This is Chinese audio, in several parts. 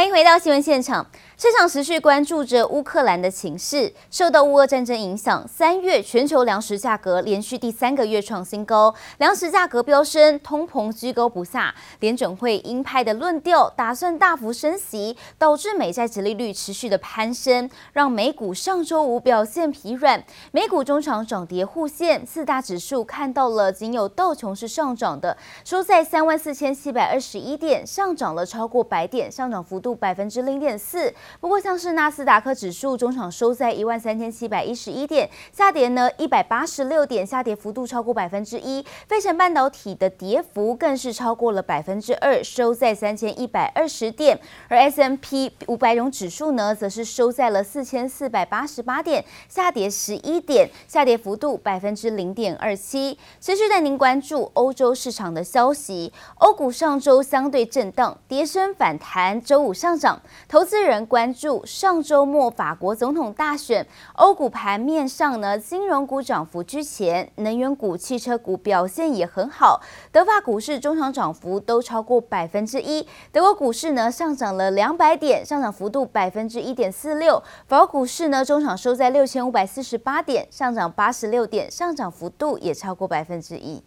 欢迎回到新闻现场。市场持续关注着乌克兰的情势，受到乌俄战争影响，三月全球粮食价格连续第三个月创新高，粮食价格飙升，通膨居高不下。联准会鹰派的论调，打算大幅升息，导致美债殖利率持续的攀升，让美股上周五表现疲软。美股中场涨跌互现，四大指数看到了仅有道琼是上涨的，收在三万四千七百二十一点，上涨了超过百点，上涨幅度百分之零点四。不过，像是纳斯达克指数中场收在一万三千七百一十一点，下跌呢一百八十六点，下跌幅度超过百分之一。费城半导体的跌幅更是超过了百分之二，收在三千一百二十点。而 S M P 五百种指数呢，则是收在了四千四百八十八点，下跌十一点，下跌幅度百分之零点二七。持续带您关注欧洲市场的消息，欧股上周相对震荡，跌升反弹，周五上涨，投资人关。注上周末法国总统大选，欧股盘面上呢，金融股涨幅居前，能源股、汽车股表现也很好。德法股市中场涨幅都超过百分之一，德国股市呢上涨了两百点，上涨幅度百分之一点四六。法国股市呢中场收在六千五百四十八点，上涨八十六点，上涨幅度也超过百分之一。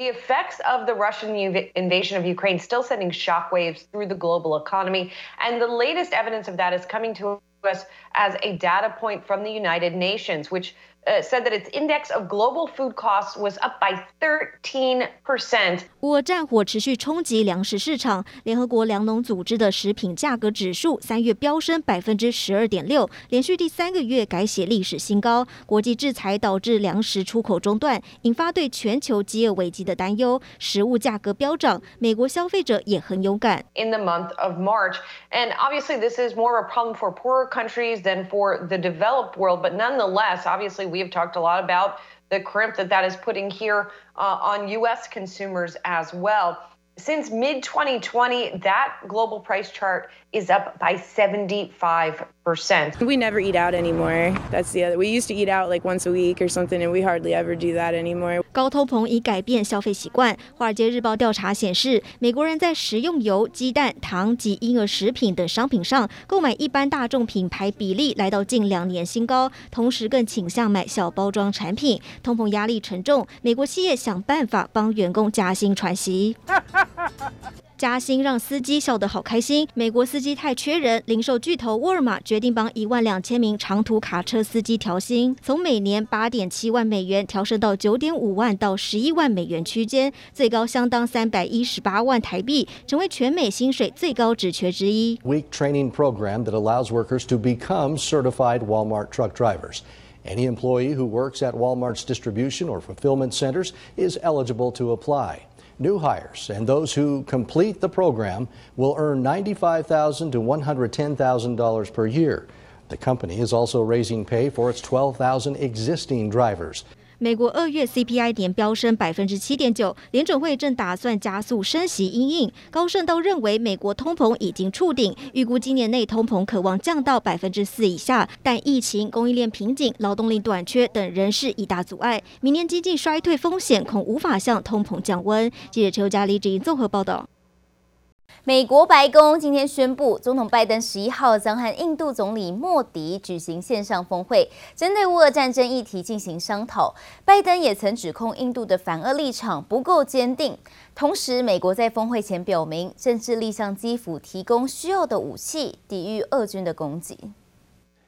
The effects of the Russian invasion of Ukraine still sending shockwaves through the global economy. And the latest evidence of that is coming to us as a data point from the United Nations, which Uh, said that its index of global food costs was up by 13%. 乌俄战火持续冲击粮食市场，联合国粮农组织的食品价格指数三月飙升百分之十二点六，连续第三个月改写历史新高。国际制裁导致粮食出口中断，引发对全球饥饿危机的担忧。食物价格飙涨，美国消费者也很有感。In the month of March, and obviously this is more of a problem for poorer countries than for the developed world, but nonetheless, obviously. We have talked a lot about the crimp that that is putting here uh, on U.S. consumers as well. Since mid 2020, that global price chart is up by 75%. We never eat out anymore. That's the other. We used to eat out like once a week or something, and we hardly ever do that anymore. 高通膨已改变消费习惯。华尔街日报调查显示，美国人在食用油、鸡蛋、糖及婴儿食品等商品上购买一般大众品牌比例来到近两年新高，同时更倾向买小包装产品。通膨压力沉重，美国企业想办法帮员工加薪喘息。加薪让司机笑得好开心。美国司机太缺人，零售巨头沃尔玛决定帮一万两千名长途卡车司机调薪，从每年八点七万美元调升到九点五万到十一万美元区间，最高相当三百一十八万台币，成为全美薪水最高职缺之一。Week training program that allows workers to become certified Walmart truck drivers. Any employee who works at Walmart's distribution or fulfillment centers is eligible to apply. New hires and those who complete the program will earn $95,000 to $110,000 per year. The company is also raising pay for its 12,000 existing drivers. 美国二月 CPI 年飙升百分之七点九，联准会正打算加速升息因应。高盛都认为美国通膨已经触顶，预估今年内通膨可望降到百分之四以下。但疫情、供应链瓶颈、劳动力短缺等仍是一大阻碍。明年经济衰退风险恐无法向通膨降温。记者邱佳丽、李综合报道。美国白宫今天宣布，总统拜登十一号将和印度总理莫迪举行线上峰会，针对乌俄战争议题进行商讨。拜登也曾指控印度的反俄立场不够坚定。同时，美国在峰会前表明，正致力向基辅提供需要的武器，抵御俄军的攻击。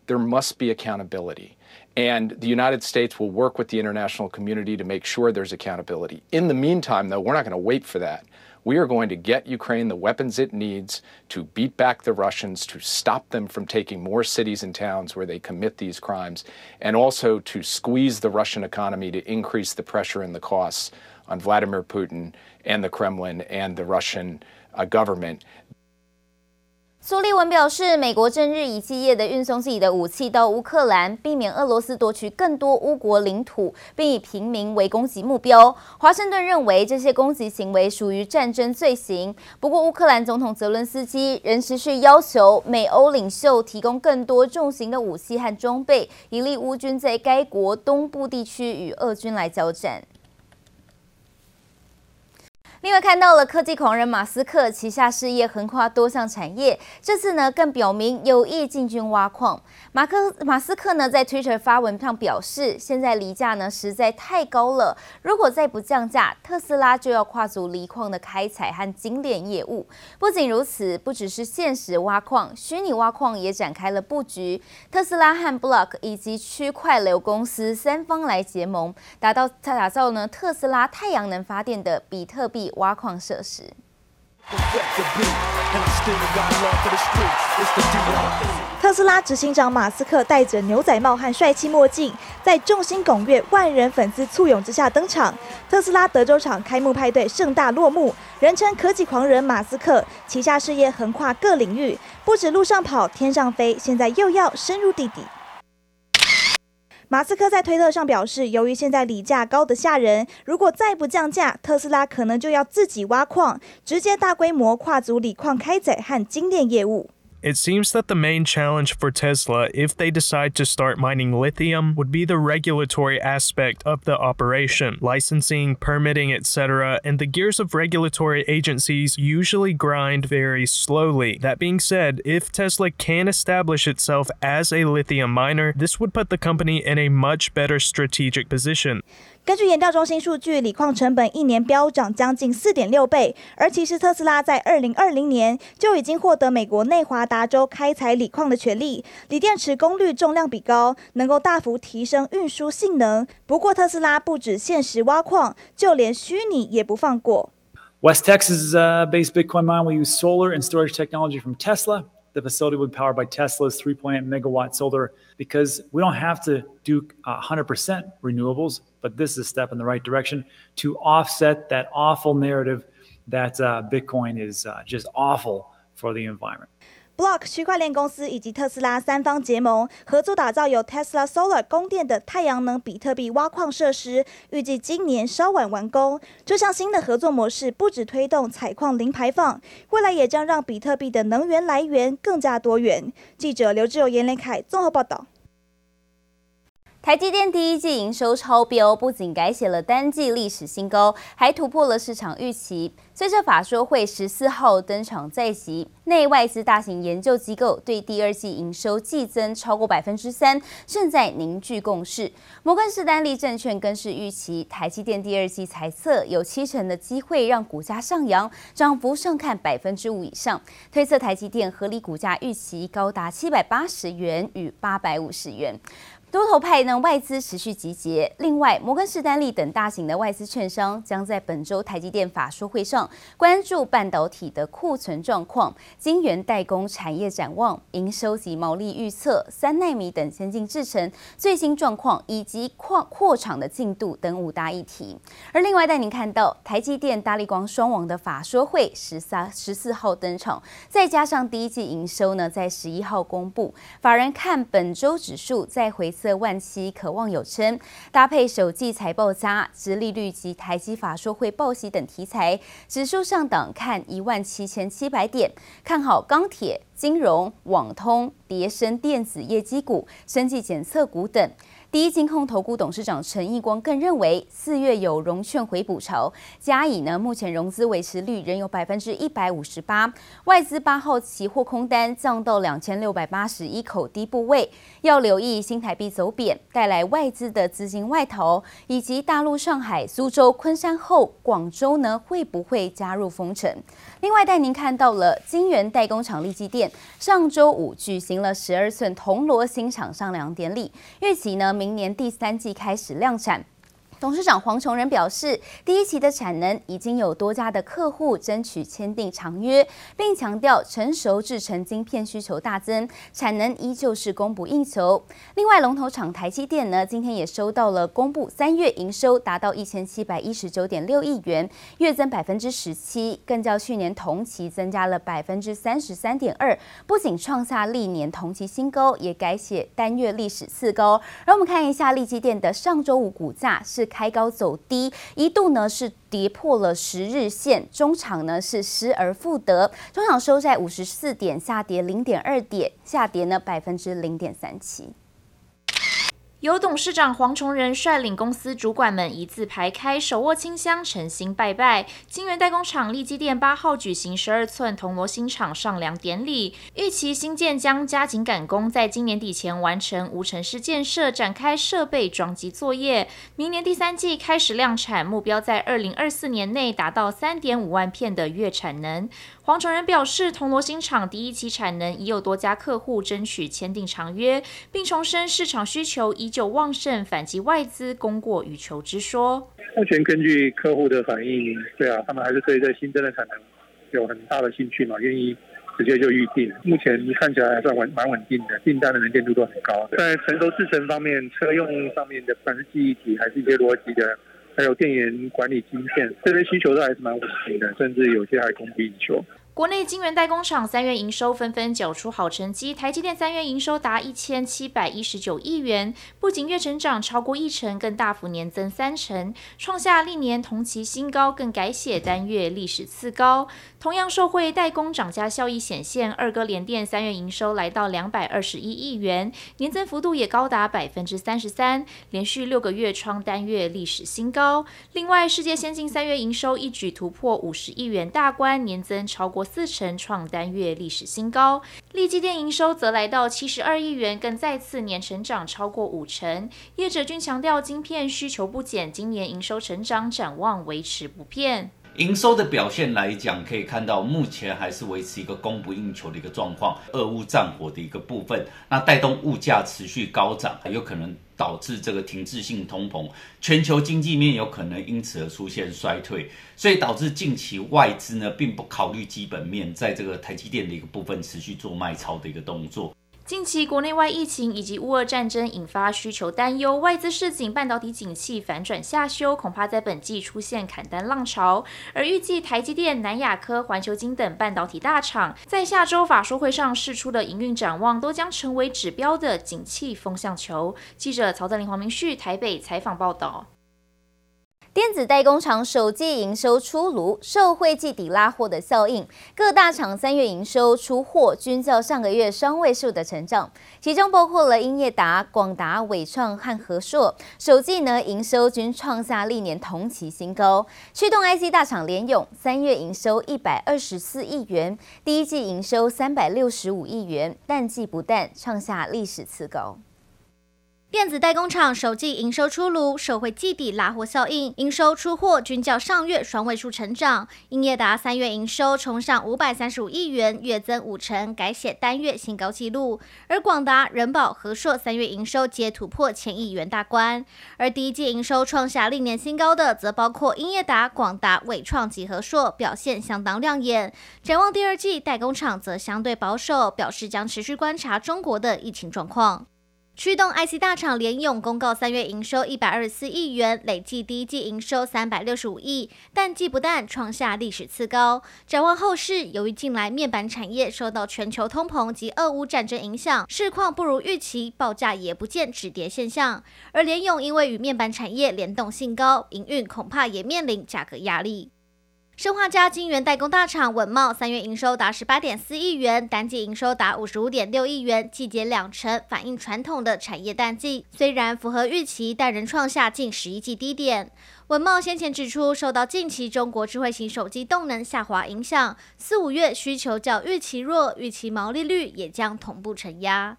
There must be accountability, and the United States will work with the international community to make sure there's accountability. In the meantime, though, we're not going to wait for that. We are going to get Ukraine the weapons it needs to beat back the Russians, to stop them from taking more cities and towns where they commit these crimes, and also to squeeze the Russian economy to increase the pressure and the costs on Vladimir Putin and the Kremlin and the Russian uh, government. 苏利文表示，美国正日以继夜地运送自己的武器到乌克兰，避免俄罗斯夺取更多乌国领土，并以平民为攻击目标。华盛顿认为这些攻击行为属于战争罪行。不过，乌克兰总统泽伦斯基仍持续要求美欧领袖提供更多重型的武器和装备，以利乌军在该国东部地区与俄军来交战。另外看到了科技狂人马斯克旗下事业横跨多项产业，这次呢更表明有意进军挖矿。马克马斯克呢在 Twitter 发文上表示，现在锂价呢实在太高了，如果再不降价，特斯拉就要跨足锂矿的开采和精炼业务。不仅如此，不只是现实挖矿，虚拟挖矿也展开了布局。特斯拉和 Block 以及区块流公司三方来结盟，达到打造呢特斯拉太阳能发电的比特币。挖矿设施。特斯拉执行长马斯克戴着牛仔帽和帅气墨镜，在众星拱月、万人粉丝簇拥之下登场。特斯拉德州厂开幕派对盛大落幕，人称科技狂人马斯克旗下事业横跨各领域，不止路上跑、天上飞，现在又要深入地底。马斯克在推特上表示，由于现在锂价高得吓人，如果再不降价，特斯拉可能就要自己挖矿，直接大规模跨足锂矿开采和精炼业务。It seems that the main challenge for Tesla, if they decide to start mining lithium, would be the regulatory aspect of the operation, licensing, permitting, etc., and the gears of regulatory agencies usually grind very slowly. That being said, if Tesla can establish itself as a lithium miner, this would put the company in a much better strategic position. 根据研调中心数据，锂矿成本一年飙涨将近四点六倍。而其实特斯拉在二零二零年就已经获得美国内华达州开采锂矿的权利，锂电池功率重量比高，能够大幅提升运输性能。不过特斯拉不止现实挖矿，就连虚拟也不放过。West Texas uh, based Bitcoin mine will use solar and storage technology from Tesla. The facility will be powered by Tesla's 3.8 megawatt solar because we don't have to do uh, 100% renewables. But this is a step in the right direction to offset that awful narrative that uh, Bitcoin is uh, just awful for the environment. Block 区块链公司以及特斯拉三方结盟，合作打造由 Tesla Solar 供电的太阳能比特币挖矿设施，预计今年稍晚完工。这项新的合作模式不只推动采矿零排放，未来也将让比特币的能源来源更加多元。记者刘志友、严连凯综合报道。 台积电第一季营收超标，不仅改写了单季历史新高，还突破了市场预期。随着法说会十四号登场在即，内外资大型研究机构对第二季营收季增超过百分之三，正在凝聚共识。摩根士丹利证券更是预期台积电第二季财测有七成的机会让股价上扬，涨幅上看百分之五以上，推测台积电合理股价预期高达七百八十元与八百五十元。多头派呢，外资持续集结。另外，摩根士丹利等大型的外资券商将在本周台积电法说会上关注半导体的库存状况、晶圆代工产业展望、营收及毛利预测、三纳米等先进制程最新状况以及扩扩厂的进度等五大议题。而另外带您看到台积电、大立光双王的法说会十三十四号登场，再加上第一季营收呢在十一号公布，法人看本周指数再回。色万七可望有称，搭配首季财报佳、殖利率及台积法说会报喜等题材，指数上档看一万七千七百点，看好钢铁、金融、网通、叠升电子业绩股、生技检测股等。第一金控投顾董事长陈义光更认为，四月有融券回补潮，加以呢目前融资维持率仍有百分之一百五十八，外资八号期货空单降到两千六百八十一口低部位，要留意新台币走贬带来外资的资金外逃，以及大陆上海、苏州、昆山后广州呢会不会加入封城？另外带您看到了金源代工厂立基电上周五举行了十二寸铜锣新厂上梁典礼，预期呢。明年第三季开始量产。董事长黄崇仁表示，第一期的产能已经有多家的客户争取签订长约，并强调成熟制程晶片需求大增，产能依旧是供不应求。另外，龙头厂台积电呢，今天也收到了公布，三月营收达到一千七百一十九点六亿元，月增百分之十七，更较去年同期增加了百分之三十三点二，不仅创下历年同期新高，也改写单月历史次高。让我们看一下力积电的上周五股价是。开高走低，一度呢是跌破了十日线，中场呢是失而复得，中场收在五十四点，下跌零点二点，下跌呢百分之零点三七。由董事长黄崇仁率领公司主管们一字排开，手握清香，诚心拜拜。金源代工厂立基店八号举行十二寸铜锣新厂上梁典礼，预期新建将加紧赶工，在今年底前完成无尘室建设，展开设备装机作业。明年第三季开始量产，目标在二零二四年内达到三点五万片的月产能。黄崇仁表示，铜锣新厂第一期产能已有多家客户争取签订长约，并重申市场需求依旧旺盛，反击外资供过于求之说。目前根据客户的反应，对啊，他们还是对这新增的产能有很大的兴趣嘛，愿意直接就预定。目前看起来还算稳，蛮稳定的，订单的能见度都很高。在成熟制程方面，车用上面的，不管是记忆体还是一些逻辑的，还有电源管理芯片，这些需求都还是蛮稳定的，甚至有些还供不应求。国内晶圆代工厂三月营收纷纷缴出好成绩，台积电三月营收达一千七百一十九亿元，不仅月成长超过一成，更大幅年增三成，创下历年同期新高，更改写单月历史次高。同样受惠代工涨价效益显现，二哥联电三月营收来到两百二十一亿元，年增幅度也高达百分之三十三，连续六个月创单月历史新高。另外，世界先进三月营收一举突破五十亿元大关，年增超过四成创单月历史新高，立积电营收则来到七十二亿元，更再次年成长超过五成。业者均强调晶片需求不减，今年营收成长展望维持不变。营收的表现来讲，可以看到目前还是维持一个供不应求的一个状况，俄乌战火的一个部分，那带动物价持续高涨，还有可能导致这个停滞性通膨，全球经济面有可能因此而出现衰退，所以导致近期外资呢并不考虑基本面，在这个台积电的一个部分持续做卖超的一个动作。近期国内外疫情以及乌俄战争引发需求担忧，外资市井半导体景气反转下修，恐怕在本季出现砍单浪潮。而预计台积电、南亚科、环球晶等半导体大厂在下周法说会上释出的营运展望，都将成为指标的景气风向球。记者曹泽林、黄明旭台北采访报道。电子代工厂首季营收出炉，受惠季底拉货的效应，各大厂三月营收出货均较上个月双位数的成长，其中包括了英业达、广达、伟创和和硕，首季呢营收均创下历年同期新高。驱动 IC 大厂联咏三月营收一百二十四亿元，第一季营收三百六十五亿元，淡季不淡，创下历史次高。电子代工厂首季营收出炉，受惠季底拉货效应，营收出货均较上月双位数成长。英业达三月营收冲上五百三十五亿元，月增五成，改写单月新高纪录。而广达、仁宝、和硕三月营收皆突破千亿元大关。而第一季营收创下历年新高的，则包括英业达、广达、伟创及和硕，表现相当亮眼。展望第二季，代工厂则相对保守，表示将持续观察中国的疫情状况。驱动 IC 大厂联咏公告三月营收一百二十四亿元，累计第一季营收三百六十五亿，淡季不淡，创下历史次高。展望后市，由于近来面板产业受到全球通膨及俄乌战争影响，市况不如预期，报价也不见止跌现象。而联咏因为与面板产业联动性高，营运恐怕也面临价格压力。生化家晶圆代工大厂稳懋三月营收达十八点四亿元，单季营收达五十五点六亿元，季减两成，反映传统的产业淡季。虽然符合预期，但仍创下近十一季低点。稳懋先前指出，受到近期中国智慧型手机动能下滑影响，四五月需求较预期弱，预期毛利率也将同步承压。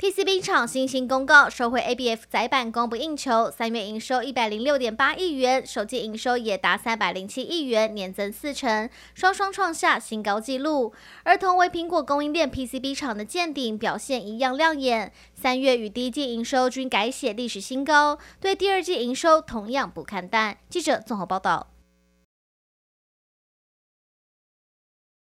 PCB 厂新兴公告，收回 ABF 载板供不应求，三月营收一百零六点八亿元，首季营收也达三百零七亿元，年增四成，双双创下新高纪录。而同为苹果供应链 PCB 厂的健鼎表现一样亮眼，三月与第一季营收均改写历史新高，对第二季营收同样不看淡。记者综合报道。